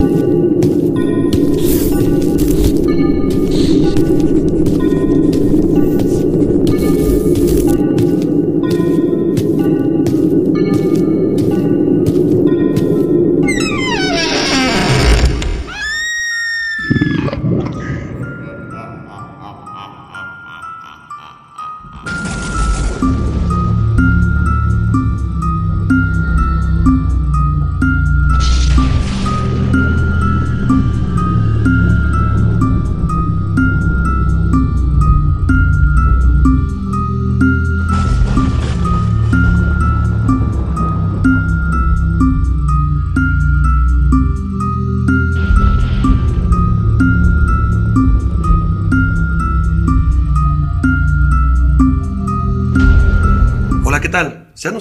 you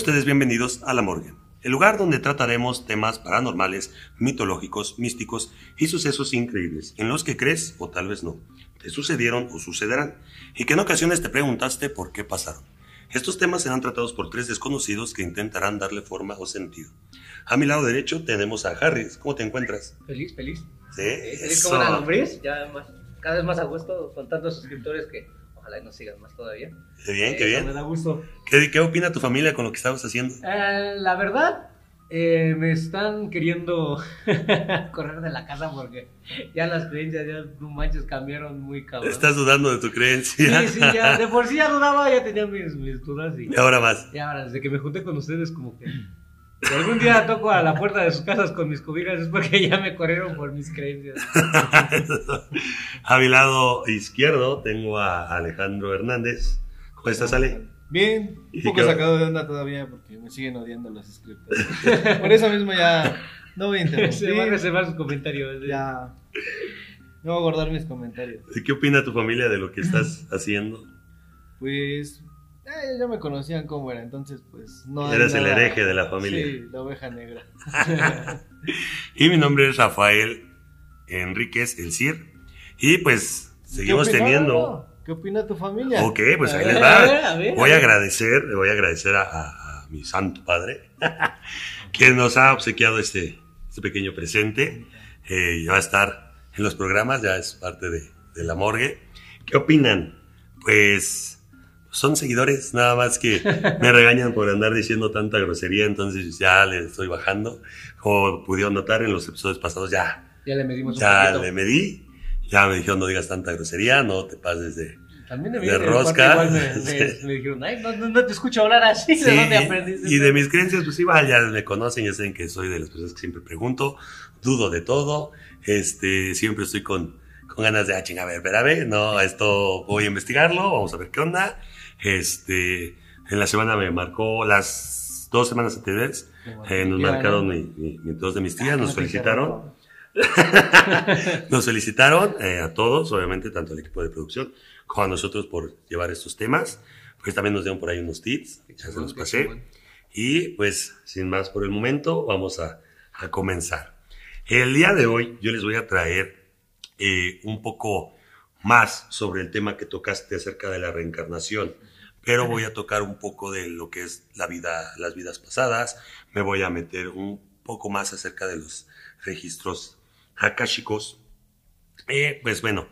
ustedes bienvenidos a La Morgue, el lugar donde trataremos temas paranormales, mitológicos, místicos y sucesos increíbles, en los que crees o tal vez no, te sucedieron o sucederán, y que en ocasiones te preguntaste por qué pasaron. Estos temas serán tratados por tres desconocidos que intentarán darle forma o sentido. A mi lado derecho tenemos a Harris. ¿Cómo te encuentras? Feliz, feliz. Sí, Feliz como la lombriz, ya más, cada vez más a gusto con tantos suscriptores que ojalá y nos sigan más todavía. Qué bien, qué Eh, bien. Me da gusto. ¿Qué, qué opina tu familia con lo que estabas haciendo? Eh, la verdad, eh, me están queriendo correr de la casa porque ya las creencias, ya no manches, cambiaron muy cabrón. Estás dudando de tu creencia. Sí, sí, ya, de por sí ya dudaba, ya tenía mis, mis dudas y, Y ahora más. y ahora, desde que me junté con ustedes, como que si algún día toco a la puerta de sus casas con mis cobijas es porque ya me corrieron por mis creencias. a mi lado izquierdo tengo a Alejandro Hernández. ¿Cómo estás, Ale? Bien, ¿Y un poco sacado de onda todavía porque me siguen odiando los suscriptores. Por eso mismo ya no voy a Se va a interrumpir. reservar sus comentarios. ¿eh? Ya. No voy a guardar mis comentarios. ¿Qué opina tu familia de lo que estás haciendo? Pues. Eh, ya me conocían cómo era, entonces pues no. Eres el hereje de la familia. Sí, la oveja negra. Y mi nombre es Rafael Enríquez, el CIR. Y pues seguimos ¿Qué opina- teniendo... ¿Qué opina tu familia? Ok, pues ahí A les ver, va. a ver, a ver. Voy a agradecer, le voy a agradecer a, a- a mi santo padre, que nos ha obsequiado este, este pequeño presente. Eh, ya va a estar en los programas, ya es parte de, de la morgue. ¿Qué opinan? Pues son seguidores, nada más que me regañan por andar diciendo tanta grosería, entonces ya le estoy bajando. Como pudieron notar en los episodios pasados, ya, Ya le medimos ya le medí. Ya me dijeron, no digas tanta grosería, no te pases de, También de, de de rosca. igual me, me- me dijeron, ay, no, no, te escucho hablar así, ¿de Sí, dónde aprendiste? y de mis creencias, pues igual ya me conocen, ya saben que soy de las personas que siempre pregunto, dudo de todo, este, siempre estoy con, con ganas de, ah, chinga, a ver, ver, no, esto voy a investigarlo, vamos a ver qué onda. Este, en la semana me marcó las dos semanas anteriores, eh, nos marcaron mi- mi- mi- dos de mis tías, Ah, nos no te felicitaron. Nos felicitaron eh, a todos, obviamente, tanto al equipo de producción como a nosotros por llevar estos temas. Pues también nos dieron por ahí unos tips, ya se los pasé. Y pues, sin más por el momento, vamos a, a comenzar. El día de hoy yo les voy a traer eh, un poco más sobre el tema que tocaste acerca de la reencarnación, pero voy a tocar un poco de lo que es la vida, las vidas pasadas, me voy a meter un poco más acerca de los registros akashicos. Eh, pues bueno,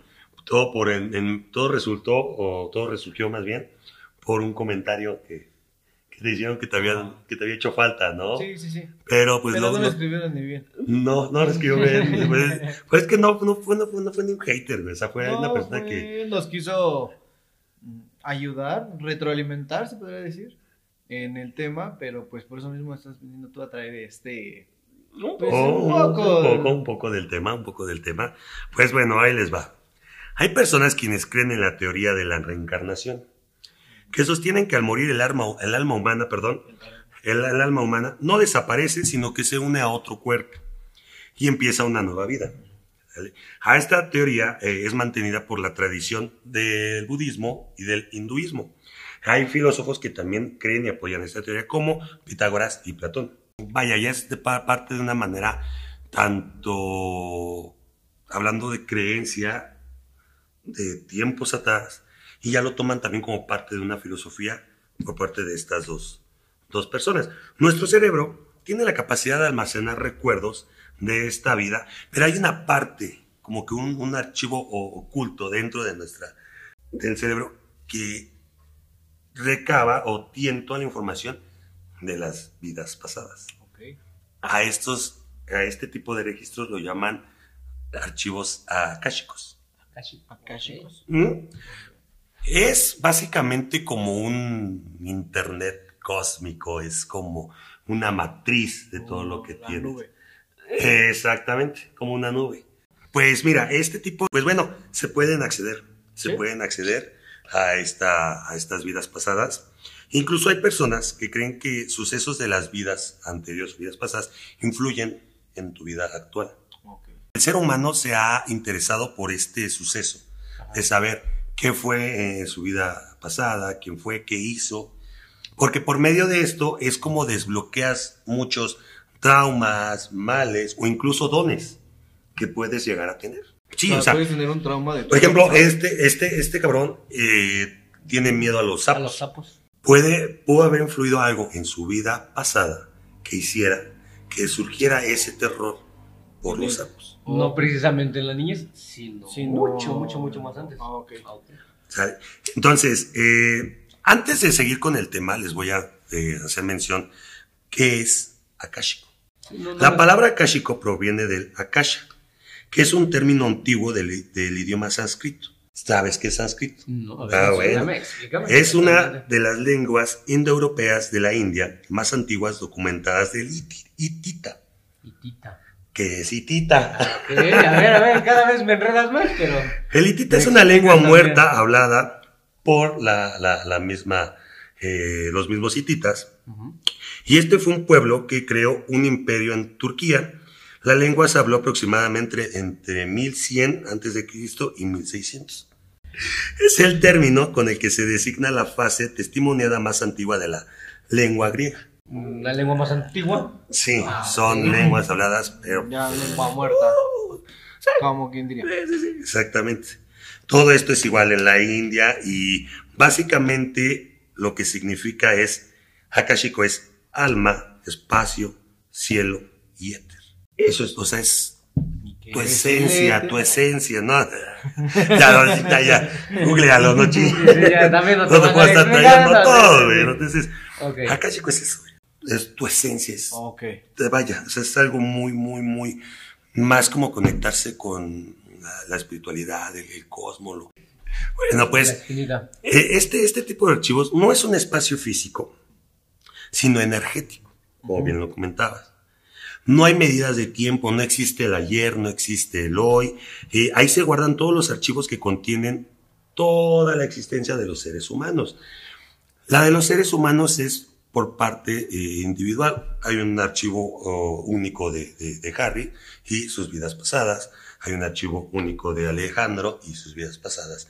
todo por en, en- todo resultó o todo resurgió más bien por un comentario que, que te dijeron que te había que te había hecho falta, ¿no? Sí, sí, sí. Pero pues Pero lo- no lo escribieron ni bien. no, no lo escribió bien. Pues, pues es que no, no, fue, no, fue, no fue ni un hater, güey. O sea, fue No, una persona fue- que. nos quiso ayudar, retroalimentar, se podría decir, en el tema, pero pues por eso mismo estás viniendo tú a traer este... Pues, Oh, un un poco. poco, un poco del tema, un poco del tema. Pues bueno, ahí les va. Hay personas quienes creen en la teoría de la reencarnación, que sostienen que al morir el alma, el alma humana, perdón, el, el alma humana no desaparece, sino que se une a otro cuerpo y empieza una nueva vida. A esta teoría eh, es mantenida por la tradición del budismo y del hinduismo. Hay filósofos que también creen y apoyan esta teoría, como Pitágoras y Platón. Vaya, ya es parte de una manera tanto hablando de creencia de tiempos atrás y ya lo toman también como parte de una filosofía por parte de estas dos, dos personas. Nuestro cerebro tiene la capacidad de almacenar recuerdos de esta vida, pero hay una parte, como que un, un archivo oculto dentro de nuestra, del cerebro que recaba o tiene toda la información de las vidas pasadas. Ok. A estos, a este tipo de registros lo llaman archivos akáshicos. Akashi. Akáshicos. ¿Mm? Es básicamente como un internet cósmico, es como una matriz de todo lo que tienes. nube. Exactamente, como una nube. Pues mira, este tipo, pues bueno, se pueden acceder, se ¿Sí? pueden acceder a, esta, a estas vidas pasadas. Incluso hay personas que creen que sucesos de las vidas anteriores, vidas pasadas, influyen en tu vida actual. El ser humano se ha interesado por este suceso, de saber qué fue en su vida pasada, quién fue, qué hizo, porque por medio de esto es como desbloqueas muchos traumas, males o incluso dones que puedes llegar a tener. Sí, o sea, puedes tener un trauma de por ejemplo, este, este, este cabrón eh, tiene miedo a los A los sapos. sapos. Puede, pudo haber influido algo en su vida pasada que hiciera que surgiera ese terror por los sapos. No precisamente en la niñez, sino mucho, mucho, mucho más antes. Ah, ok. Ah. Entonces, eh, antes de seguir con el tema, les voy a eh, hacer mención qué es akáshico. Sí, no, no, La palabra akáshico proviene del akasha, que es un término antiguo del, del idioma sánscrito. ¿Sabes qué es sánscrito? No, a ver, Ah, explícame, bueno. explícame. Es una de las lenguas indoeuropeas de la India más antiguas documentadas del hitita. Hitita. ¿Qué es hitita? Ok, a ver, a ver, cada vez me enredas más, pero. El hitita es una lengua muerta hablada por la, la- la misma, eh, los mismos hititas. Y este fue un pueblo que creó un imperio en Turquía. La lengua se habló aproximadamente entre 1100 a.C. y 1600. Es el término con el que se designa la fase testimoniada más antigua de la lengua griega. La lengua más antigua. Sí, Ah, son lenguas habladas, pero Ya lengua muerta. Como quien diría. Exactamente. Todo esto es igual en la India y básicamente lo que significa es, Akashiko es alma, espacio, cielo y éter. Eso es, o sea, es tu esencia, tu esencia, ¿no? Ya, no, ya, ya, googlealo, no chingues. No te puedo estar trayendo todo, güey. sí. Entonces, Ok. Akashiko es eso, güey. Es tu esencia, es, Ok. te vaya, o sea, es algo muy, muy, muy, más como conectarse con la, la espiritualidad, el, el cosmos. lo- Bueno, pues, eh, este, este tipo de archivos no es un espacio físico, sino energético, como bien lo comentabas. No hay medidas de tiempo, no existe el ayer, no existe el hoy. Eh, ahí se guardan todos los archivos que contienen toda la existencia de los seres humanos. La de los seres humanos es por parte eh, individual. Hay un archivo oh, único de, de- de Harry y sus vidas pasadas. Hay un archivo único de Alejandro y sus vidas pasadas.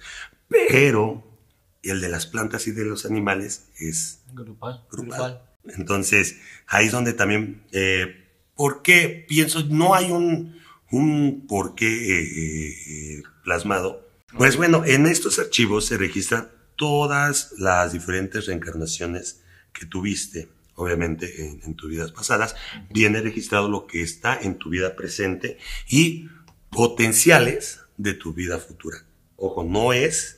Pero el de las plantas y de los animales es Grupal. grupal. Entonces, ahí es donde también, eh, ¿por qué pienso? No hay un, un por qué eh, eh, plasmado. Pues bueno, en estos archivos se registran todas las diferentes reencarnaciones que tuviste, obviamente en, en tus vidas pasadas. Viene registrado lo que está en tu vida presente y potenciales de tu vida futura. Ojo, no es,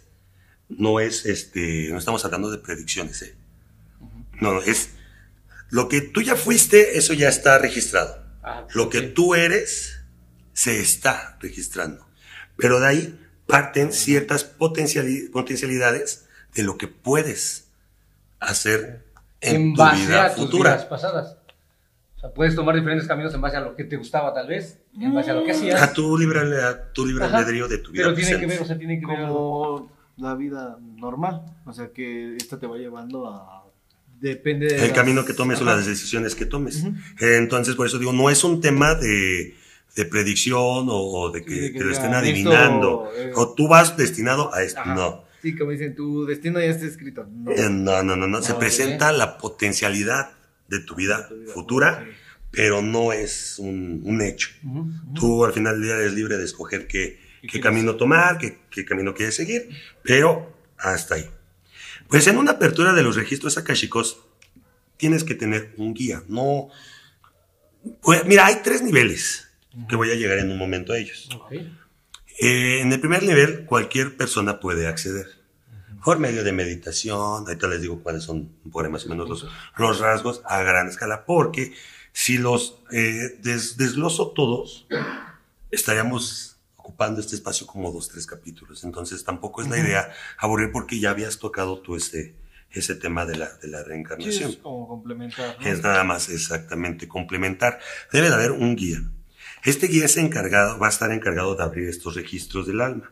no es este, no estamos hablando de predicciones, ¿eh? No, no, es lo que tú ya fuiste, eso ya está registrado. Ah, Lo que tú eres se está registrando. Pero de ahí parten ciertas potenciali- potencialidades de lo que puedes hacer en, En tu base vida a tus futura. vidas pasadas. O sea, puedes tomar diferentes caminos en base a lo que te gustaba, tal vez. En base a lo que hacías. A tu libre, a tu libre albedrío de tu vida Pero tiene que ver, o sea, tiene que ver. Como la vida normal. O sea que esta te va llevando a. Depende de. el las- camino que tomes o las decisiones que tomes. Eh, Entonces, por eso digo, no es un tema de, de predicción o, o de que, Sí, de que te lo estén digan, adivinando. esto, eh, o tú vas destinado a esto. Ajá. No. Sí, como dicen, tu destino ya está escrito. No. Eh, no, no, no, no. Se presenta la potencialidad de tu vida Tu vida futura, Sí. pero no es un, un hecho. Ujú. Tú al final del día eres libre de escoger qué, ¿Qué camino tomar, qué, qué camino quieres seguir, pero hasta ahí. Pues en una apertura de los registros akashicos tienes que tener un guía. No, pues, mira, hay tres niveles que voy a llegar en un momento a ellos. Ok. Eh, en el primer nivel, cualquier persona puede acceder. Por medio de meditación, ahorita les digo cuáles son, por más o menos, los, los rasgos a gran escala, porque si los eh, des- desgloso todos, estaríamos ocupando este espacio como dos, tres capítulos. Entonces tampoco es la idea aburrir porque ya habías tocado tú ese, ese tema de la, de la Sí, reencarnación. es como complementar. ¿no? Es nada más exactamente complementar. Debe de haber un guía. Este guía es encargado, va a estar encargado de abrir estos registros del alma.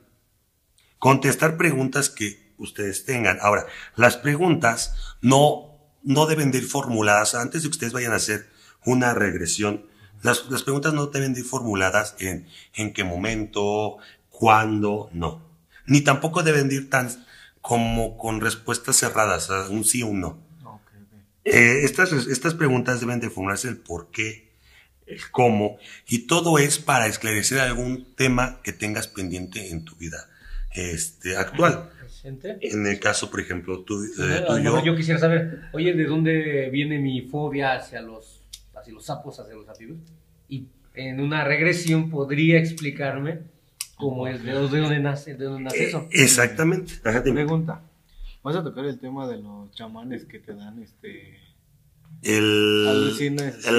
Contestar preguntas que ustedes tengan. Ahora, las preguntas no, no deben de ir formuladas antes de que ustedes vayan a hacer una regresión. Las, las preguntas no deben de ir formuladas en, en qué momento, cuándo, no. Ni tampoco deben de ir tan como con respuestas cerradas, un sí o un no. Ok, ok. Eh, estas, estas preguntas deben de formularse el por qué, el cómo, y todo es para esclarecer algún tema que tengas pendiente en tu vida este, actual. Presente. En el caso, por ejemplo, tú, eh, tú mejor yo, yo quisiera saber, oye, ¿de dónde viene mi fobia hacia los, hacia los sapos, hacia los? Y en una regresión podría explicarme cómo es, de dónde, de dónde nace, de dónde nace eso. Eh, exactamente. Ajá. Pregunta. ¿Vas a tocar el tema de los chamanes que te dan este... El,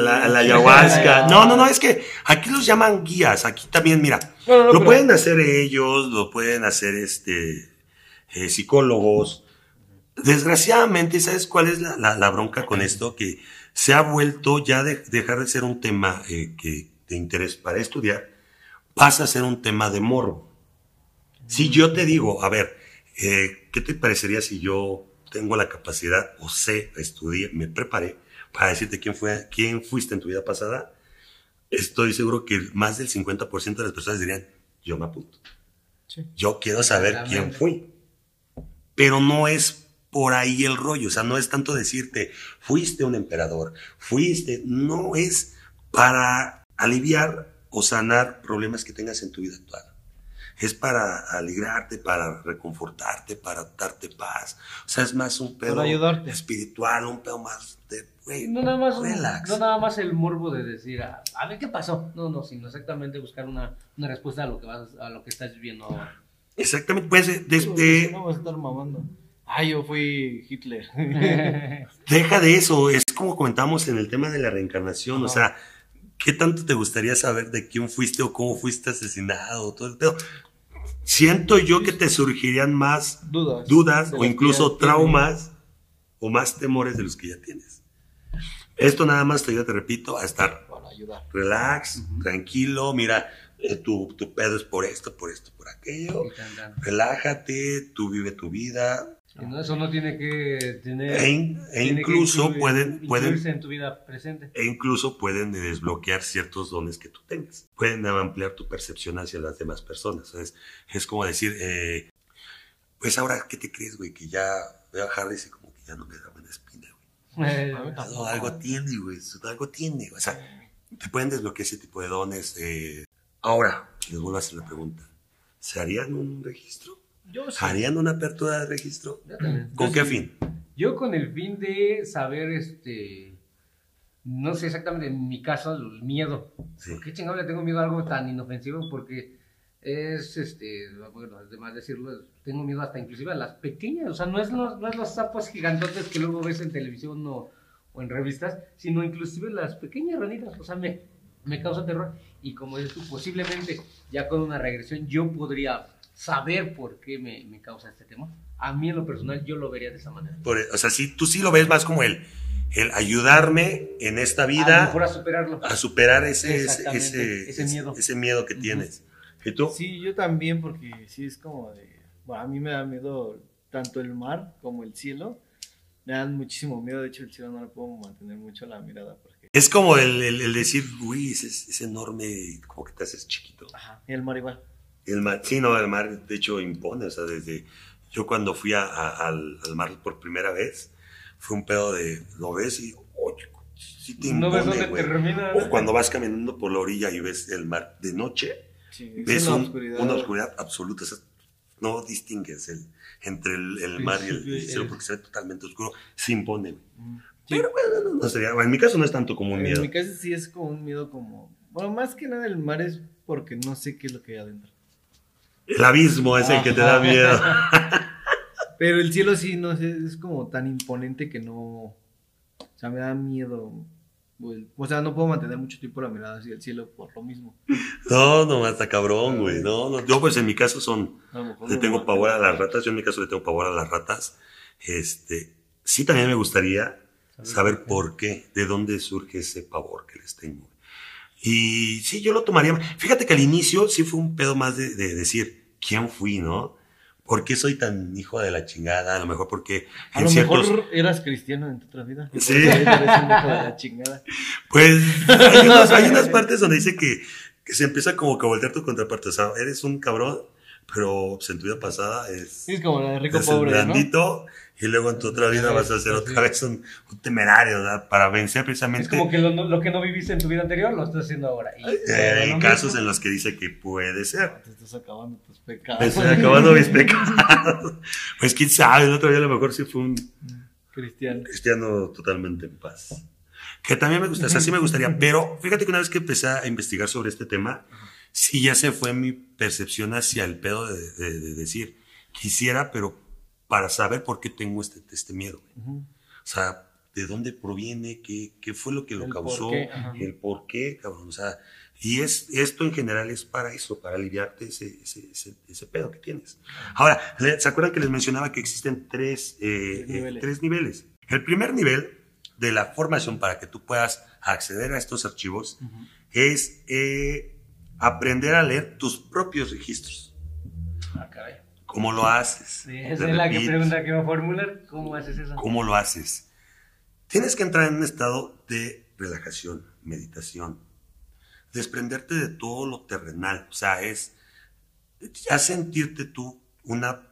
la, la ayahuasca. No, no, no, es que aquí los llaman guías. Aquí también, mira, No, no, no, lo pero- pueden hacer ellos, lo pueden hacer este eh, psicólogos. Desgraciadamente, ¿sabes cuál es la, la- la bronca con esto? Que se ha vuelto ya de dejar de ser un tema eh, que, de interés para estudiar, pasa a ser un tema de morbo. Si yo te digo, a ver, eh, ¿qué te parecería si yo tengo la capacidad o sé, estudié, me preparé para decirte quién fue, quién fuiste en tu vida pasada? Estoy seguro que más del 50% de las personas dirían, yo me apunto. Sí. Yo quiero saber quién fui. Pero no es por ahí el rollo, o sea, no es tanto decirte, fuiste un emperador, fuiste, no es para aliviar o sanar problemas que tengas en tu vida actual. Es para alegrarte, para reconfortarte, para darte paz. O sea, es más un pedo ayudarte. espiritual, un pedo más de, güey, No nada más, relax. no nada más el morbo de decir, a, a ver qué pasó. No, no, sino exactamente buscar una, una respuesta a lo que vas, a lo que estás viviendo ahora. Exactamente, pues desde, No vas a estar mamando. Ah, yo fui Hitler. Deja de eso, es como comentamos en el tema de la reencarnación, o sea, ¿qué tanto te gustaría saber de quién fuiste o cómo fuiste asesinado? Todo el pedo? Siento yo que te surgirían más Dudas. dudas o incluso traumas o más temores de los que ya tienes. Esto nada más te ayuda, te repito, a estar ayudar. relax, tranquilo, mira, eh, tu, tu pedo es por esto, por esto, por aquello, relájate, tú vive tu vida, no, eso no tiene que tener. e, in- e incluso incluir- pueden, pueden incluirse en tu vida presente. e incluso pueden desbloquear ciertos dones que tú tengas. Pueden ampliar tu percepción hacia las demás personas. ¿sabes? Es como decir, eh, pues ahora, ¿qué te crees, güey? Que ya veo a Harris y como que ya no me da buena espina, güey. Eh, Algo, algo tiene, güey. Algo tiene. O sea, te pueden desbloquear ese tipo de dones. eh. Ahora, les vuelvo a hacer la pregunta. ¿Se harían un registro? Yo sí. ¿Harían una apertura de registro? yo también. ¿Con Yo qué sí. fin? Yo con el fin de saber, este, no sé exactamente, en mi caso, el miedo. Sí. ¿Por qué chingado le tengo miedo a algo tan inofensivo? Porque es, este, bueno, además de decirlo, tengo miedo hasta inclusive a las pequeñas, o sea, no es los, no es los sapos gigantotes que luego ves en televisión o, o en revistas, sino inclusive las pequeñas ranitas, o sea, me, me causa terror. Y como dices tú, posiblemente ya con una regresión yo podría saber por qué me, me causa este tema. A mí en lo personal yo lo vería de esa manera. Por- o sea, sí, tú sí lo ves más como el, el ayudarme en esta A lo vida mejor a superarlo. a superar ese, ese, ese, ese miedo. ese miedo que tienes. ¿Y tú? Sí, yo también, porque sí es como de. Bueno, a mí me da miedo tanto el mar como el cielo. Me dan muchísimo miedo. De hecho, el cielo no le puedo mantener mucho la mirada. Porque... Es como el, el- el decir, uy, es, es enorme, como que te haces chiquito. Ajá. Y el mar igual. El mar, sí, no, el mar de hecho impone, o sea, desde yo cuando fui a- a- al, al mar por primera vez, fue un pedo de, lo ves y, oye, sí te No ves impone, dónde güey. termina. O cuando vas caminando por la orilla y ves el mar de noche, Sí, ves es una un- oscuridad. una oscuridad absoluta, o sea, no distingues el, entre el, el mar y el, cielo porque se ve totalmente oscuro, se impone, güey. Pero bueno, no, no sería, en mi caso no es tanto como un En miedo. mi caso sí es como un miedo como... Bueno, más que nada el mar es porque no sé qué es lo que hay adentro. El abismo es el que te da miedo. Pero el cielo sí, no sé, es como tan imponente que no. O sea, me da miedo. O sea, no puedo mantener mucho tiempo la mirada hacia el cielo por lo mismo. No, no, está cabrón, güey. No, no. Yo, pues en mi caso son. Le tengo pavor a las ratas. Yo en mi caso le tengo pavor a las ratas. Este. Sí, también me gustaría saber por qué, de dónde surge ese pavor que les tengo. Y sí, yo lo tomaría. Fíjate que al inicio sí fue un pedo más de, de decir, ¿quién fui, no? ¿Por qué soy tan hijo de la chingada? A lo mejor porque A en lo ciertos... mejor eras cristiano en tu otra vida. Sí. eso eres un hijo de la chingada. Pues hay unas partes donde dice que, que se empieza como que a voltear tu contraparte. O sea, eres un cabrón, pero pues, en tu vida pasada es, Es como la de rico pobre, ¿no? blandito y luego en tu otra vida vas a ser otra vez un, un temerario, ¿verdad? Para vencer precisamente. Es como que lo, lo que no viviste en tu vida anterior lo estás haciendo ahora. Y, eh, hay lo casos mismo. en los que dice que puede ser. Te estás acabando tus pecados. Me estoy acabando mis pecados. Pues quién sabe, el otro día a lo mejor sí fue un Cristiano. cristiano totalmente en paz. Que también me gusta, o sea, sí me gustaría, pero fíjate que una vez que empecé a investigar sobre este tema, sí ya se fue mi percepción hacia el pedo de, de- de decir, quisiera, pero para saber por qué tengo este, este miedo. Ujú. O sea, ¿de dónde proviene? ¿Qué, qué fue lo que lo El causó? por. El por qué, cabrón. O sea, y es, esto en general es para eso, para aliviarte ese, ese, ese, ese pedo que tienes. Ahora, ¿se acuerdan que les mencionaba que existen tres, eh, Tres niveles. eh, tres niveles? El primer nivel de la formación para que tú puedas acceder a estos archivos es eh, aprender a leer tus propios registros. Ah, caray. ¿Cómo lo haces? Sí, esa Te es la que pregunta que va a formular. ¿Cómo haces eso? ¿Cómo lo haces? Tienes que entrar en un estado de relajación, meditación, desprenderte de todo lo terrenal, o sea, es ya sentirte tú una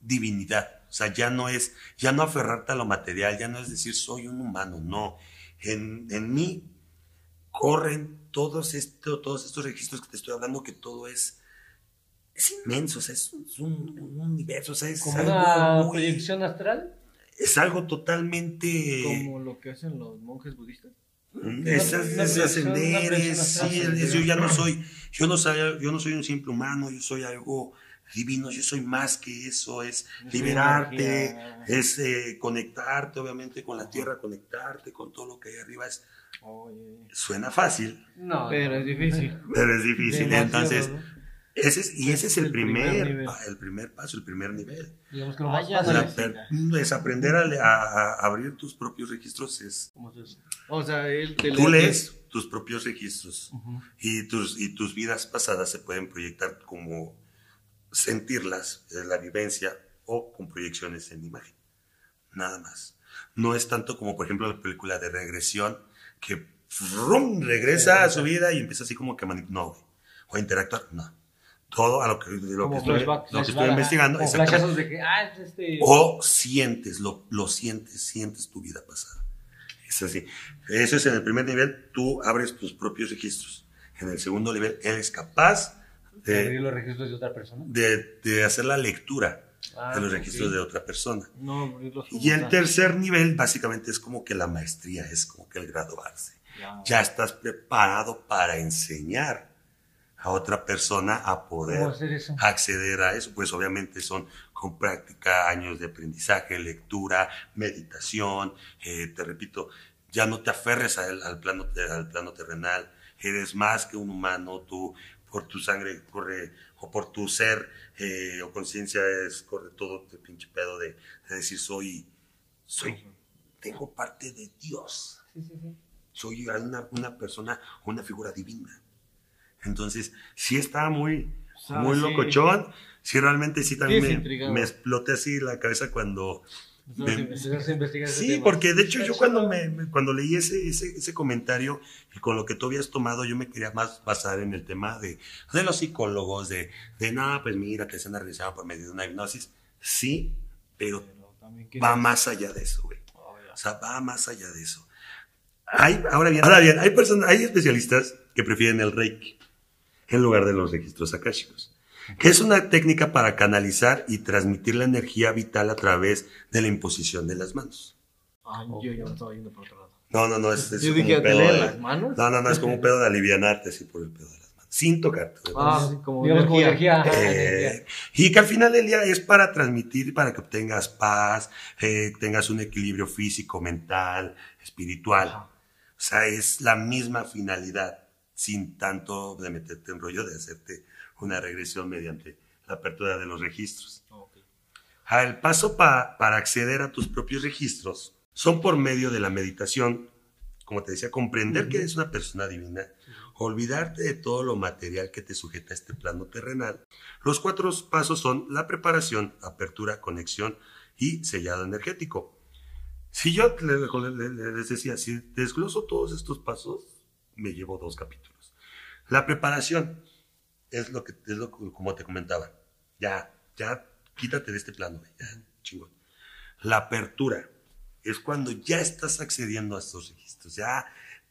divinidad, o sea, ya no es, ya no aferrarte a lo material, ya no es decir soy un humano, no, en, en mí corren todos, esto, todos estos registros que te estoy hablando, que todo es, es inmenso, o sea, es, un- es un, un universo, o sea, es ¿Como algo una muy- proyección astral? es algo totalmente Como lo que hacen los monjes budistas. proyección sí, astral. es- yo ya no soy, yo no soy, yo no soy un simple humano, yo soy algo divino, yo soy más que eso, es Es liberarte, energía. es eh, conectarte obviamente con la tierra, conectarte con todo lo que hay arriba, es, Oye. suena fácil, No. Pero es difícil. pero es difícil, Demasiado, entonces, ¿no? ese es, y ese es el, el primer primer, el primer paso, el primer nivel. Digamos que lo Ah, más fácil sí, es- es aprender a, a- a abrir tus propios registros, es ¿Cómo se hace? O sea, él te Tú lee- lees tus propios registros Ujú. y, tus, y tus vidas pasadas se pueden proyectar como sentirlas, la vivencia o con proyecciones en imagen. Nada más. No es tanto como, por ejemplo, la película de regresión que regresa a su vida y empieza así como que no, güey. o a interactuar, no. Todo a lo que, de lo como que estoy, flashback, lo que estoy flashback, investigando. Como exactamente. flashazos de que, ah, es este. O sientes, lo, lo sientes, sientes tu vida pasada. Es así. Eso es en el primer nivel, tú abres tus propios registros. En el segundo nivel, eres capaz abrir de, los registros de otra persona. de- de hacer la lectura Ah, de los registros de otra persona. No, Y el tercer nivel, básicamente, es como que la maestría, es como que el graduarse. Ya. Ya estás preparado para enseñar a otra persona a poder acceder a eso, pues obviamente son con práctica, años de aprendizaje, lectura, meditación, eh, te repito, ya no te aferres al, al plano, al plano terrenal, eres más que un humano, tú por tu sangre corre, o por tu ser eh, o conciencia es, corre todo el pinche pedo de, de decir soy, soy, tengo parte de Dios Sí, sí, sí. soy una, una persona, una figura divina. Entonces, sí está muy, Ah, muy locochón. Sí, realmente sí también me, me exploté así la cabeza cuando... Entonces, Sí, tema. porque de hecho yo cuando, me, me- cuando leí ese, ese, ese comentario y con lo que tú habías tomado, yo me quería más basar en el tema de, de los psicólogos, de, de nada, pues mira, que se han realizado por medio de una hipnosis. Sí, pero va más allá de eso, güey. Oh. O sea, va más allá de eso. Hay, ahora bien, ahora bien, hay personas, hay especialistas que prefieren el Reiki en lugar de los registros akáshicos, que es una técnica para canalizar y transmitir la energía vital a través de la imposición de las manos. Ay, yo ya me estaba yendo por otro lado. No, no, no, es, es Yo como dije, un ¿te pedo de- las manos? No, no, no, es como un pedo de alivianarte así por el pedo de las manos. Sin tocarte. Ah, sí, como Digamos, como energía. energía. ajá, Eh, energía. y que al final del día es para transmitir, para que obtengas paz, eh, tengas un equilibrio físico, mental, espiritual. Ajá. O sea, es la misma finalidad, sin tanto de meterte en rollo de hacerte una regresión mediante la apertura de los registros. Ah, El paso pa- para acceder a tus propios registros son por medio de la meditación, como te decía, comprender que eres una persona divina, olvidarte de todo lo material que te sujeta a este plano terrenal. Los cuatro pasos son la preparación, apertura, conexión y sellado energético. Si yo le- le- le- les decía, si desgloso todos estos pasos, me llevo dos capítulos. La preparación es lo que es lo como te comentaba. Ya, ya quítate de este plano, ya, chingón. La apertura es cuando ya estás accediendo a estos registros, ya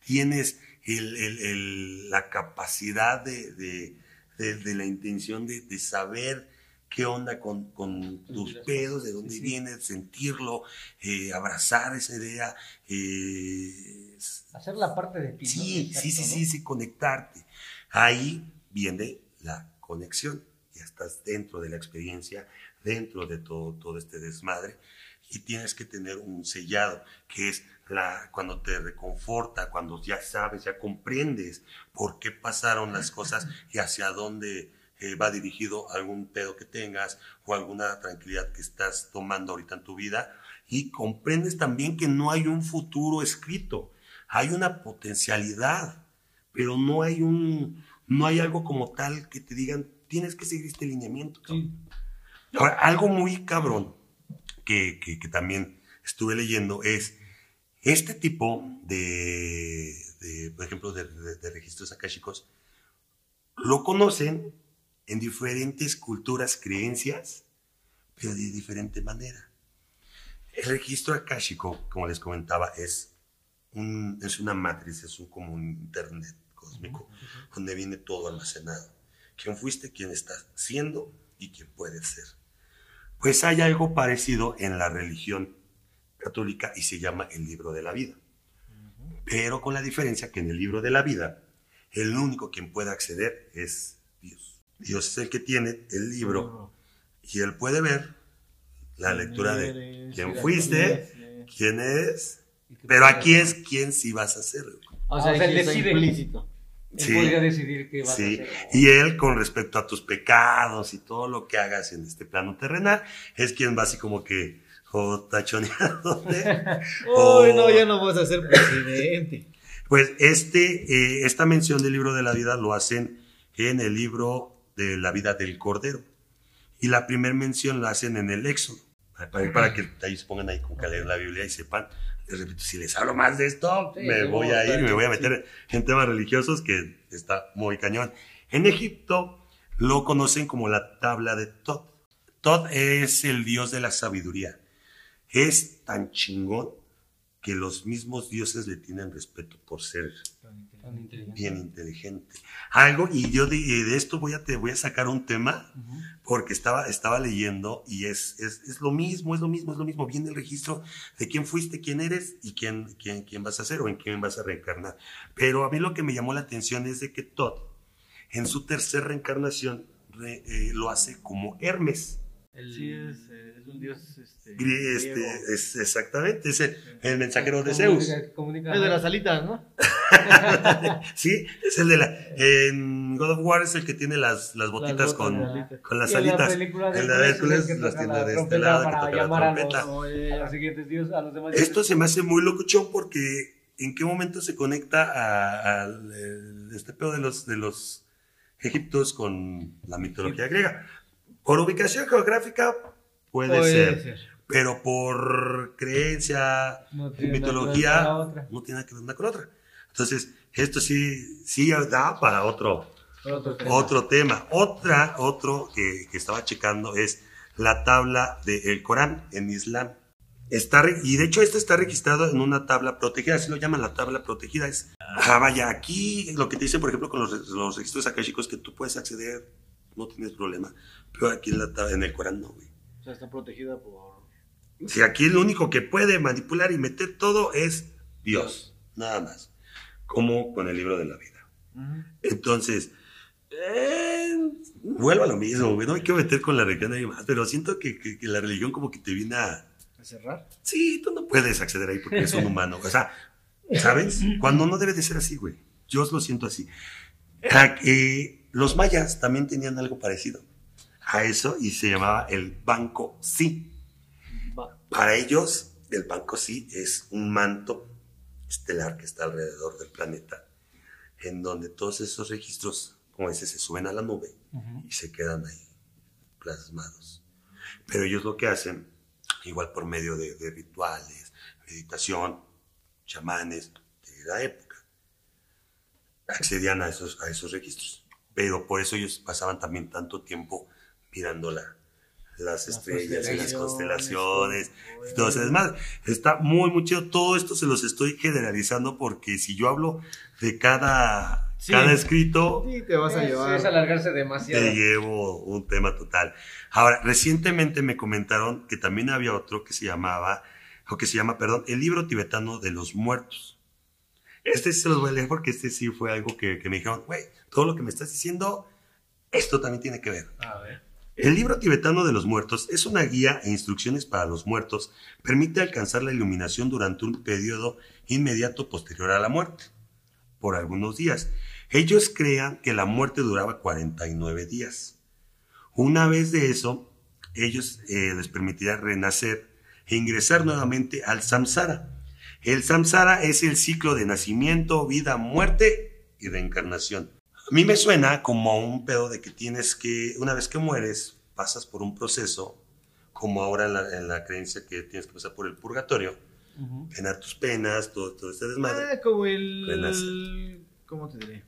tienes el- el- el- la capacidad de, de- de- de la intención de, de saber qué onda con, con tus pedos, de dónde sí, sí. vienes, sentirlo, eh, abrazar esa idea. eh, Hacer la parte de ti. Sí, sí, sí, sí, sí, conectarte. Ahí viene la conexión. Ya estás dentro de la experiencia, dentro de todo, todo este desmadre. Y tienes que tener un sellado, que es la, cuando te reconforta, cuando ya sabes, ya comprendes por qué pasaron las cosas y hacia dónde eh, va dirigido algún pedo que tengas o alguna tranquilidad que estás tomando ahorita en tu vida. Y comprendes también que no hay un futuro escrito, hay una potencialidad, pero no hay un, no hay algo como tal que te digan, tienes que seguir este lineamiento. cabrón". Ahora, algo muy cabrón que, que- que también estuve leyendo es este tipo de, de, por ejemplo, de, de- de registros akáshicos, lo conocen en diferentes culturas, creencias, pero de diferente manera. El registro akáshico, como les comentaba, es, un, es una matriz, es un, como un internet cósmico, donde viene todo almacenado. ¿Quién fuiste, quién estás siendo y quién puedes ser? Pues hay algo parecido en la religión católica y se llama el libro de la vida. Pero con la diferencia que en el libro de la vida, el único quien puede acceder es Dios. Dios es el que tiene el libro y él puede ver la lectura de quién fuiste, quién es, pero aquí es quién sí vas a ser. güey. O sea, O sea, él decide. implícito. Él Sí. podría decidir qué vas Sí, a hacer. y él con respecto a tus pecados y todo lo que hagas en este plano terrenal, es quien va así como que o tachoneándote. Uy, o- no, ya no vas a ser presidente. Pues este, eh, esta mención del libro de la vida lo hacen en el libro de la vida del Cordero. Y la primera mención la hacen en el Éxodo. Para, para que ahí se pongan ahí con que leer la Biblia y sepan. Les repito, si les hablo más de esto, Sí, me voy a ir, está me voy a meter en temas religiosos que está muy cañón. En Egipto lo conocen como la tabla de Tot. Tot es el dios de la sabiduría. Es tan chingón que los mismos dioses le tienen respeto por ser Tan inteligente. bien inteligente. Algo, y yo de, de esto voy a, te voy a sacar un tema, porque estaba, estaba leyendo y es, es, es lo mismo, es lo mismo, es lo mismo. Viene el registro de quién fuiste, quién eres y quién, quién, quién vas a ser o en quién vas a reencarnar. Pero a mí lo que me llamó la atención es de que Todd, en su tercera reencarnación, re- eh, lo hace como Hermes. El- Sí, es, eh, es un dios este, Grie- Este, es exactamente, es el, el mensajero de Zeus. comunica- Es de las alitas, ¿no? Sí, es el de la. En God of War es el que tiene las, las botitas botas con, de con las Y en la alitas. película de En la de Hércules, Hércules que las tiene de este lado, que toca la llamar a los- trompeta. a los siguientes dioses, a los demás Esto dioses. se me hace muy locuchón porque en qué momento se conecta a, el- este pedo de los, de los egiptos con la mitología griega. Por ubicación geográfica puede, ser, pero por creencia, No mitología, no tiene nada que ver una con otra. Entonces, esto sí, sí da para otro, Otro tema. otro tema. Otra, otro que, que estaba checando es la tabla del Corán en Islam. Está, y de hecho esto está registrado en una tabla protegida, así lo llaman la tabla protegida. Es, ah, vaya, aquí lo que te dicen, por ejemplo, con los, los registros akáshicos, que tú puedes acceder, no tienes problema. Pero aquí en, la, en el Corán no, güey. O sea, está protegida por... Si aquí el único que puede manipular y meter todo es Dios, nada más. Como con el libro de la vida. Entonces, eh, vuelvo a lo mismo, güey. No me quiero meter con la religión ahí más, pero siento que, que- que la religión como que te viene a... ¿A cerrar? Sí, tú no puedes acceder ahí porque eres un humano. O sea, ¿sabes? Cuando no debe de ser así, güey. Yo lo siento así. Eh, los mayas también tenían algo parecido a eso y se llamaba el Banco Sí. Para ellos, el Banco Sí es un manto estelar que está alrededor del planeta, en donde todos esos registros, como ese, se suben a la nube y se quedan ahí plasmados. Pero ellos lo que hacen, igual por medio de, de rituales, meditación, chamanes de la época, accedían a esos, a esos registros. Pero por eso ellos pasaban también tanto tiempo mirando la- las estrellas y las constelaciones y todo ese desmadre. Está muy, muy chido. Todo esto se los estoy generalizando porque si yo hablo de cada, Sí. cada escrito, Sí, te vas a Es, llevar. es alargarse demasiado. te llevo un tema total. Ahora, recientemente me comentaron que también había otro que se llamaba, o que se llama, perdón, el libro tibetano de los muertos. Este sí se los voy a leer porque este sí fue algo que, que me dijeron, güey, todo lo que me estás diciendo, esto también tiene que ver. A ver. El libro tibetano de los muertos es una guía e instrucciones para los muertos. Permite alcanzar la iluminación durante un periodo inmediato posterior a la muerte, por algunos días. Ellos crean que la muerte duraba 49 días. Una vez de eso, ellos eh, les permitirá renacer e ingresar nuevamente al samsara. El samsara es el ciclo de nacimiento, vida, muerte y reencarnación. A mí me suena como un pedo de que tienes que, una vez que mueres, pasas por un proceso, como ahora en la, en la creencia que tienes que pasar por el purgatorio, penar tus penas, todo, todo este desmadre. Ah, como el. ¿Cómo te diré?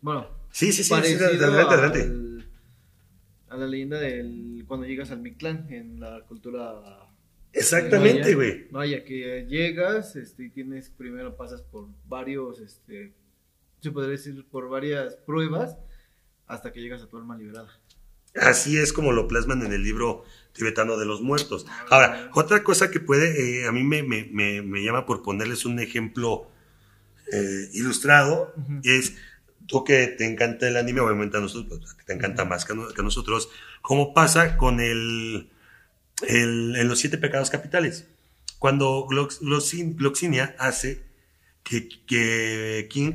Bueno, Sí, sí, sí, sí, adelante, adelante. al- a la leyenda del cuando llegas al Mictlán en la cultura Exactamente, güey. Vaya, que llegas este, y tienes, primero pasas por varios, este, se podría decir, por varias pruebas hasta que llegas a tu alma liberada. Así es como lo plasman en el libro tibetano de los muertos. Ahora, otra cosa que puede, eh, a mí me, me- me- me llama por ponerles un ejemplo eh, ilustrado, es tú que te encanta el anime, obviamente a nosotros, pues, te encanta más que, a que a nosotros, como pasa con el, el- en los siete pecados capitales. Cuando Glox- Gloxin- Gloxinia hace que, que King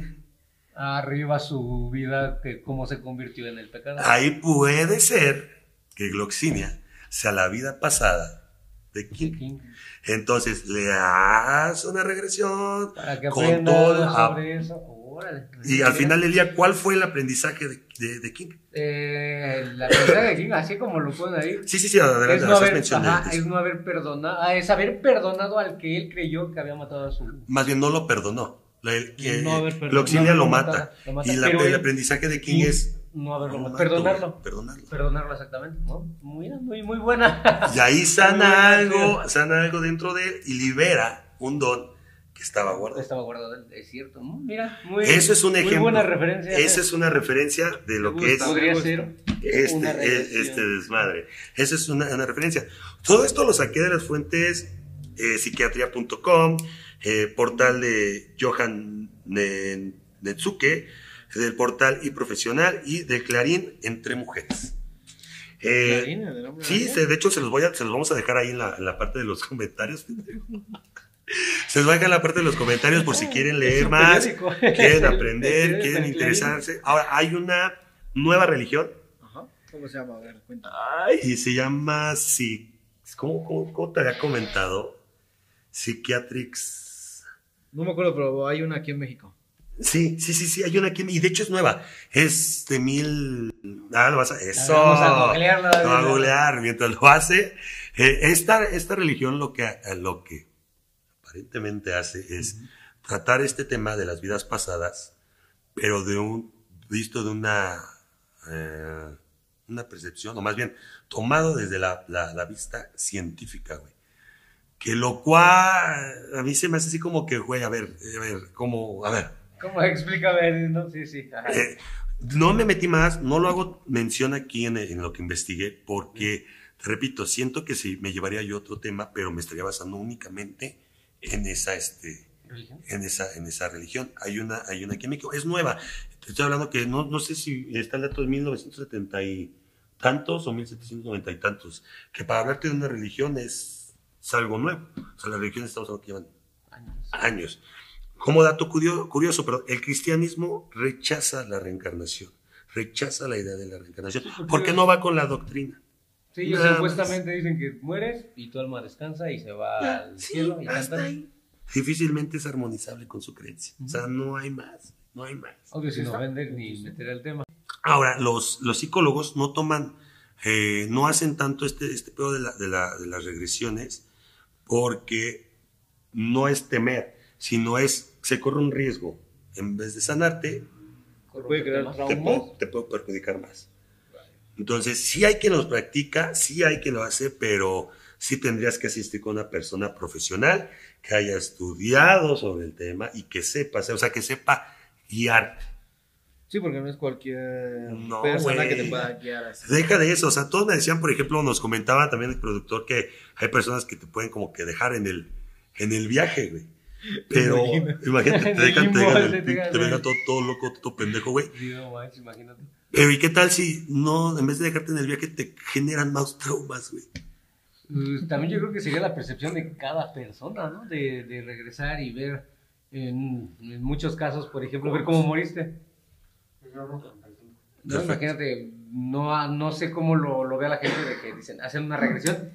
Arriba su vida, que cómo se convirtió en el pecado. Ahí puede ser que Gloxinia sea la vida pasada de King. King. Entonces le hace una regresión Para que con todo. sobre eso. Órale. y al final del día, ¿cuál fue el aprendizaje de, de- de King? Eh, la verdad de King, así como lo ponen ahí. Sí, sí, sí, adelante, Es no, haber, ajá, eso. es no haber perdonado, ah, es haber perdonado al que él creyó que había matado a su. Más bien no lo perdonó. El- que- No haber perdonado. No lo mata. matado, lo mata, Y la- el aprendizaje de King King es No haberlo matado. Perdonarlo. Perdonarlo. Perdonarlo exactamente, ¿no? Muy, muy, muy buena. Y ahí sana algo, sana algo dentro de él y libera un don que estaba guardado. Estaba guardado, es cierto, ¿no? Mira, muy, Eso es un muy ejemplo. buena referencia. Esa es una referencia de lo que es. Podría ser este, este desmadre. Esa es una, una referencia. Todo esto lo saqué de las fuentes eh, psiquiatría.com, eh, portal de Johan Ne- Netsuke, del portal y profesional y de Clarín entre mujeres. Eh, hombre Sí, de hecho se los voy a, se los vamos a dejar ahí en la, en la parte de los comentarios. Se los voy a dejar en la parte de los comentarios por si quieren Es leer más, periódico. quieren aprender, quieren interesarse. Ahora, hay una nueva religión Ajá. ¿Cómo se llama? A ver, cuenta. y se llama, sí, ¿cómo, cómo, cómo te había comentado? Psychiatrics. No me acuerdo, pero hay una aquí en México. Sí, sí, sí, sí, hay una aquí, y de hecho es nueva, es de mil... Ah, lo vas a... Eso. Vamos a googlearla. Lo va a googlear mientras lo hace. Eh, esta, esta religión lo que, lo que aparentemente hace es tratar este tema de las vidas pasadas, pero de un visto de una, eh, una percepción, o más bien tomado desde la, la- la vista científica, güey. Que lo cual a mí se me hace así como que, güey, a ver, a ver, como, a ver, ¿Cómo explícame? No, sí, sí. eh, no me metí más, no lo hago mención aquí en, en lo que investigué, porque, te repito, siento que sí, me llevaría yo otro tema, pero me estaría basando únicamente en esa, este, ¿Religión? en esa, en esa religión. Hay una, hay una México, es nueva. Te estoy hablando que no, no sé si está el dato de 1970 y tantos o 1790 y tantos, que para hablarte de una religión es, es algo nuevo. O sea, las religiones estamos hablando que llevan Años. años. Como dato curio- curioso, pero el cristianismo rechaza la reencarnación, rechaza la idea de la reencarnación, porque no va con la doctrina. Sí, ellos Nada supuestamente dicen que mueres y tu alma descansa y se va al Sí, cielo y hasta ahí. Difícilmente es armonizable con su creencia. O sea, no hay más, no hay más. Obvio, sin ofender ni meter el tema. Ahora, los, los psicólogos no toman, eh, no hacen tanto este, este pedo de, la- de la- de las regresiones porque no es temer, sino es, se corre un riesgo. En vez de sanarte, Puede crear te, puedo- te puedo perjudicar más. Entonces, sí hay quien los practica, sí hay quien lo hace, pero sí tendrías que asistir con una persona profesional que haya estudiado sobre el tema y que sepa, o sea, que sepa guiarte. Sí, porque no es cualquier No, persona que te pueda guiar así. Deja de eso, o sea, todos me decían, por ejemplo, nos comentaba también el productor que hay personas que te pueden como que dejar en el, en el viaje, güey. Pero imagínate, te dejan, te dejan, te dejan todo, todo loco, todo pendejo, güey. Sí, no manches, imagínate. Pero ¿y qué tal si no, en vez de dejarte en el viaje, te generan más traumas, güey? Pues, también yo creo que sería la percepción de cada persona, ¿no? De, de regresar y ver, en, en muchos casos, por ejemplo, ver cómo moriste. ¿no? Perfecto. Imagínate, no, no sé cómo lo, lo vea la gente de que dicen, hacen una regresión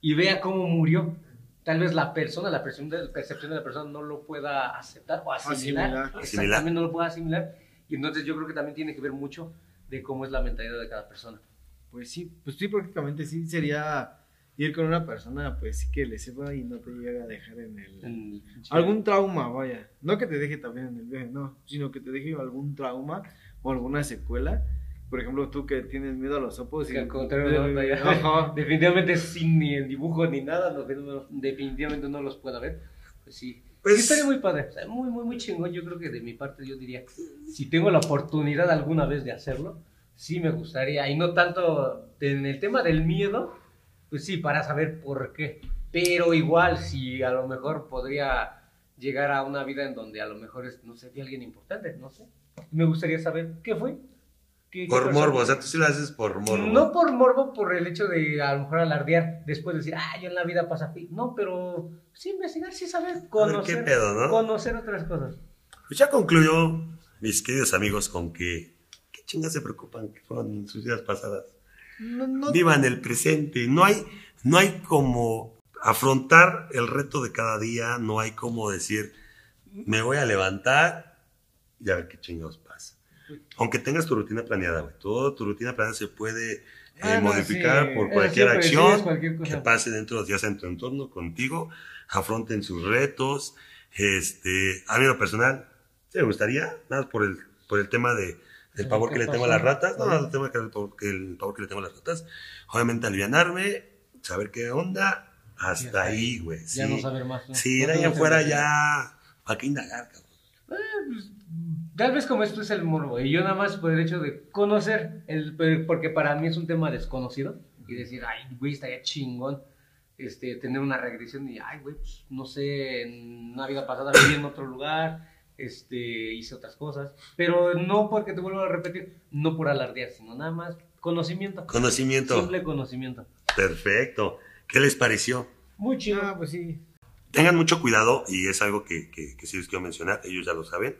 y vea cómo murió. Tal vez la persona, la percepción de, percepción de la persona no lo pueda aceptar o asimilar. Asimilar. Exactamente, Asimilar. no lo pueda asimilar. Y entonces yo creo que también tiene que ver mucho de cómo es la mentalidad de cada persona. Pues sí, pues sí, prácticamente sí sería ir con una persona, pues sí que le sepa y no te llegue a dejar en el... En- Algún trauma, vaya. No que te deje también en el viaje, no, sino que te deje algún trauma o alguna secuela. Por ejemplo, tú que tienes miedo a los sapos. Que al contrario, no, ya. Ajá. Definitivamente sin ni el dibujo ni nada, fenómenos definitivamente no los puedo ver. Pues sí. Pues- sí estaría muy padre, muy, muy, muy chingón. Yo creo que de mi parte yo diría, si tengo la oportunidad alguna vez de hacerlo, sí me gustaría. Y no tanto en el tema del miedo, pues sí, para saber por qué. Pero igual, si a lo mejor podría llegar a una vida en donde a lo mejor es, no sé, de alguien importante, no sé. Me gustaría saber qué fue. ¿Qué- qué Por morbo, o sea, tú sí lo haces por morbo. No por morbo, por el hecho de a lo mejor alardear, después decir, ah, yo en la vida pasa así. No, pero sí investigar, sí saber, ver conocer, qué pedo, ¿no? conocer otras cosas. Pues ya concluyó, mis queridos amigos, con que, ¿qué chingas se preocupan que fueron sus vidas pasadas? No, no, Vivan el presente. No hay, no hay como afrontar el reto de cada día, no hay como decir, me voy a levantar y a ver qué chingados. Aunque tengas tu rutina planeada, güey. Toda tu rutina planeada se puede eh, Ah, no, modificar sí. por cualquier acción decides cualquier que pase dentro, ya sea en tu entorno, contigo. Afronten sus retos. Este, a mí lo personal, ¿te gustaría? Nada por el, por el tema de, del Sí, pavor ¿qué que le tengo a las ratas. No, el tema que el pavor que, el pavor que le tengo a las ratas. Obviamente alivianarme, saber qué onda, hasta ahí, güey. Ya sí. no saber más. ¿no? Sí, No tengo afuera ya, ¿para qué indagar, cabrón? Tal vez como esto es el morbo, y yo nada más por el hecho de conocer, el, porque para mí es un tema desconocido, y decir, ay, güey, estaría chingón este, tener una regresión, y ay, güey, pues, no sé, en una vida pasada viví en otro lugar, este, hice otras cosas, pero no porque te vuelvo a repetir, no por alardear, sino nada más conocimiento. Conocimiento. Simple conocimiento. Perfecto. ¿Qué les pareció? Muy chido. Ah, pues sí. Tengan mucho cuidado y es algo que, que, que sí les quiero mencionar, ellos ya lo saben.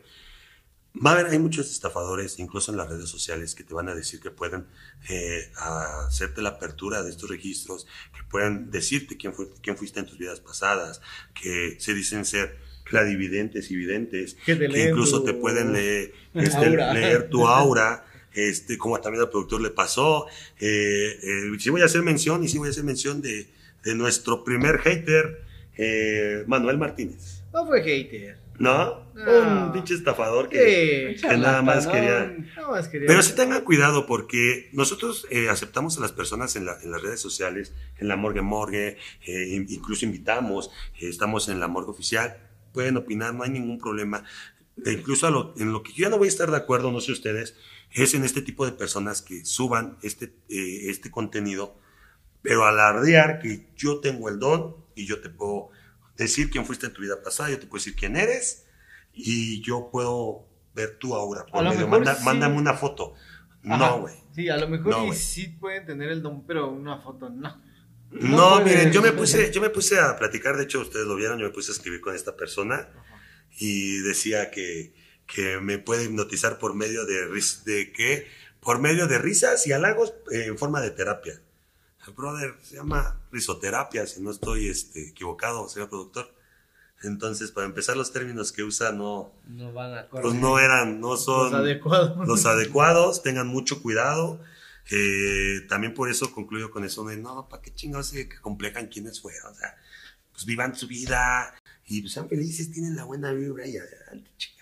Va a haber, hay muchos estafadores, incluso en las redes sociales, que te van a decir que pueden eh, hacerte la apertura de estos registros, que puedan decirte quién, fue, quién fuiste en tus vidas pasadas, que se dicen ser clarividentes y videntes, Que te que leen incluso tu- te pueden leer, este, leer tu aura, este, como también al productor le pasó. Eh, eh, sí voy a hacer mención y sí voy a hacer mención de, de nuestro primer hater, eh, Manuel Martínez. No fue hater. ¿No? No. Un pinche estafador que, Sí. que nada más quería... Nada más quería. Pero sí tengan cuidado porque nosotros eh, aceptamos a las personas en, la- en las redes sociales, en la morgue morgue, eh, in- incluso invitamos, eh, estamos en la morgue oficial, pueden opinar, no hay ningún problema. E incluso a lo- en lo que yo ya no voy a estar de acuerdo, no sé ustedes, es en este tipo de personas que suban este, este contenido, pero alardear que yo tengo el don y yo te puedo decir quién fuiste en tu vida pasada, yo te puedo decir quién eres y yo puedo ver tu aura. Por medio. Manda- sí. Mándame una foto. Ajá. No, güey. Sí, a lo mejor No, y güey. sí pueden tener el don, pero una foto no. No, miren, yo me puse, yo me puse a platicar, de hecho ustedes lo vieron, yo me puse a escribir con esta persona y decía que, que me puede hipnotizar por medio de, ris- de qué, por medio de risas y halagos eh, en forma de terapia. El brother se llama risoterapia, si no estoy este, equivocado, señor productor. Entonces, para empezar, los términos que usa no, No van a pues no eran, no son Los adecuados. los adecuados, tengan mucho cuidado. Eh, también por eso concluyo con eso de no, ¿para qué chingados se complejan quienes fueron? O sea, pues vivan su vida y pues, sean felices, tienen la buena vibra y adelante, chica.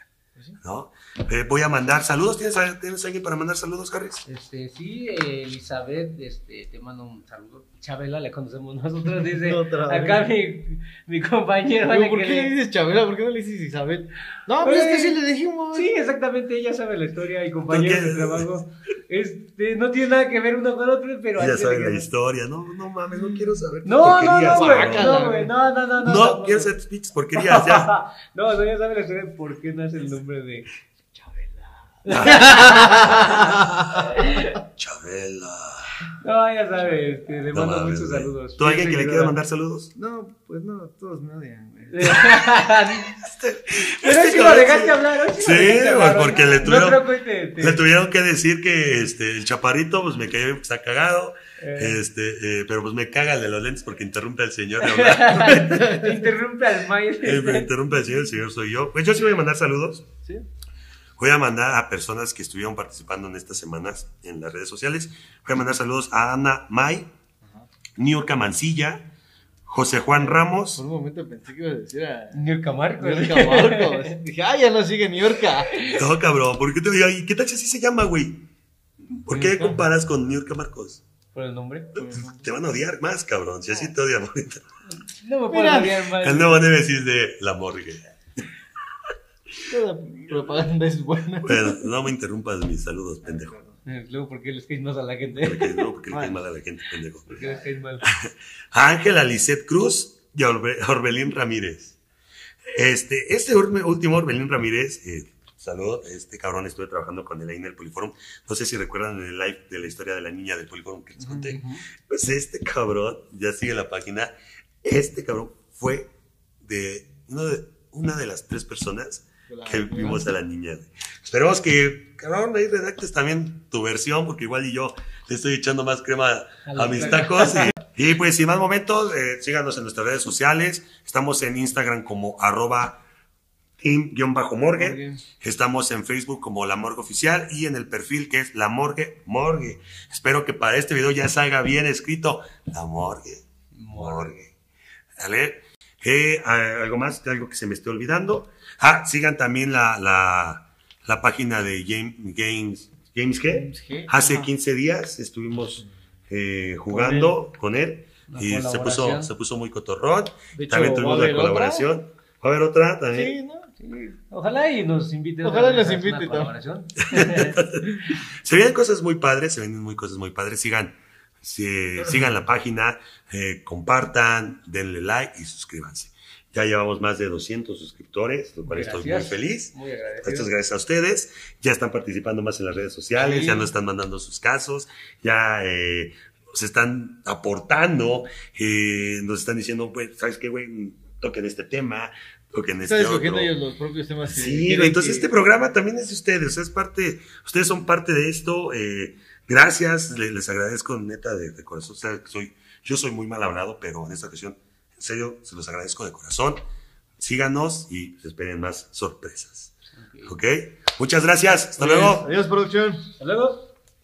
¿No? Eh, voy a mandar saludos. ¿Tienes, ¿Tienes alguien para mandar saludos, Harris? Este, sí, eh, Elizabeth, este, te mando un saludo. Chabela le conocemos nosotros, dice. Acá mi, mi compañero. ¿Por qué le- dices Chabela? ¿Por qué no le dices Isabel? No, pero es que sí le dijimos. Sí, exactamente, ella sabe la historia y compañeros ¿Por qué? de trabajo. Este, no tiene nada que ver uno con otro, pero ya saben la historia. No, no mames, no quiero saber tus No, no, no, güey, no, güey, no, no, no, no. No, no, quiero saber tus pinches porquerías, ya. No, no, ya sabe la historia de por qué nace el nombre de Chabela. No, ya sabe, este, le No mando mames, muchos saludos. ¿Tú alguien que le quiera mandar saludos? No, pues no, todos me odian, güey. Pero es que lo dejaste hablar, hoy sí dejaste hablar, porque le No tuvieron- que te- te- Le tuvieron que decir que este, el chaparrito, pues me cayó bien, pues, está cagado. Eh. Este, eh, pero pues me caga el de los lentes porque interrumpe al señor de hablar. te interrumpe al maíz. Eh, me interrumpe al señor, el señor soy yo. Pues yo sí voy a mandar saludos. ¿Sí? Voy a mandar a personas que estuvieron participando en estas semanas en las redes sociales. Voy a mandar saludos a Ana May, Niurka Mancilla, José Juan Ramos. Por un momento pensé que ibas a decir a. Niurka Marcos. Niurka Marcos. Dije, ah, ya no sigue Niurka. No, cabrón, ¿por qué te digo? ¿Y qué tal si así se llama, güey? ¿Por qué Niurka. comparas con Niurka Marcos? Por el nombre. Te van a odiar más, cabrón. Si así te odian ahorita. No me puedo Mira. odiar más. El nuevo Nemesis de La Morgue. Toda propaganda es buena. Bueno, no me interrumpas mis saludos, pendejo. Luego, ¿por qué les caes más a la gente? Porque no, porque le caes mal a la gente, pendejo. ¿Por qué les caes mal? A Ángela Lisset Cruz y a Orbe- a Orbelín Ramírez. Este, este último Orbelín Ramírez, eh, saludo, este cabrón estuve trabajando con él ahí en el Poliforum. No sé si recuerdan el live de la historia de la niña del Poliforum que les conté. Pues este cabrón, ya sigue la página, este cabrón fue de, uno de una de las tres personas que vimos a la niña. Esperemos que, cabrón, ahí redactes también tu versión, porque igual y yo le estoy echando más crema a, mis tacos. tacos. Y, y, pues sin más momentos, eh, síganos en nuestras redes sociales. Estamos en Instagram como arroba team-morgue. Morgue. Estamos en Facebook como La Morgue Oficial y en el perfil que es La Morgue Morgue. Espero que para este video ya salga bien escrito La Morgue Morgue. ¿Vale? Eh, algo más, algo que se me esté olvidando. Ah, sigan también la, la, la página de Game- Games. ¿Games qué? Games G. Hace Ajá. 15 días estuvimos eh, jugando con él, y se puso, se puso muy cotorrón. Hecho, también ¿va a tuvimos la otra? colaboración. ¿Va a haber otra también? Sí, ¿no? Sí, Ojalá y nos inviten. Ojalá nos a una invite, ¿no? colaboración. Se vienen cosas muy padres, se vienen muy cosas muy padres. Sigan, sí, sigan la página, eh, compartan, denle like y suscríbanse. Ya llevamos más de 200 suscriptores, lo cual estoy muy feliz. Muy agradecido. Es gracias a ustedes. Ya están participando más en las redes sociales, Sí. ya nos están mandando sus casos, ya eh, nos están aportando, eh, nos están diciendo, pues, ¿sabes qué, güey? Toquen este tema, toquen este Están escogiendo ellos los propios temas que Sí, entonces que- este programa también es de ustedes, o sea, es parte, ustedes son parte de esto, eh, gracias, le- les, agradezco neta de, de corazón, o sea, soy, yo soy muy mal hablado, pero en esta ocasión, en serio, se los agradezco de corazón, síganos y esperen más sorpresas, ¿ok? Muchas gracias, hasta luego. Adiós, producción. Hasta luego.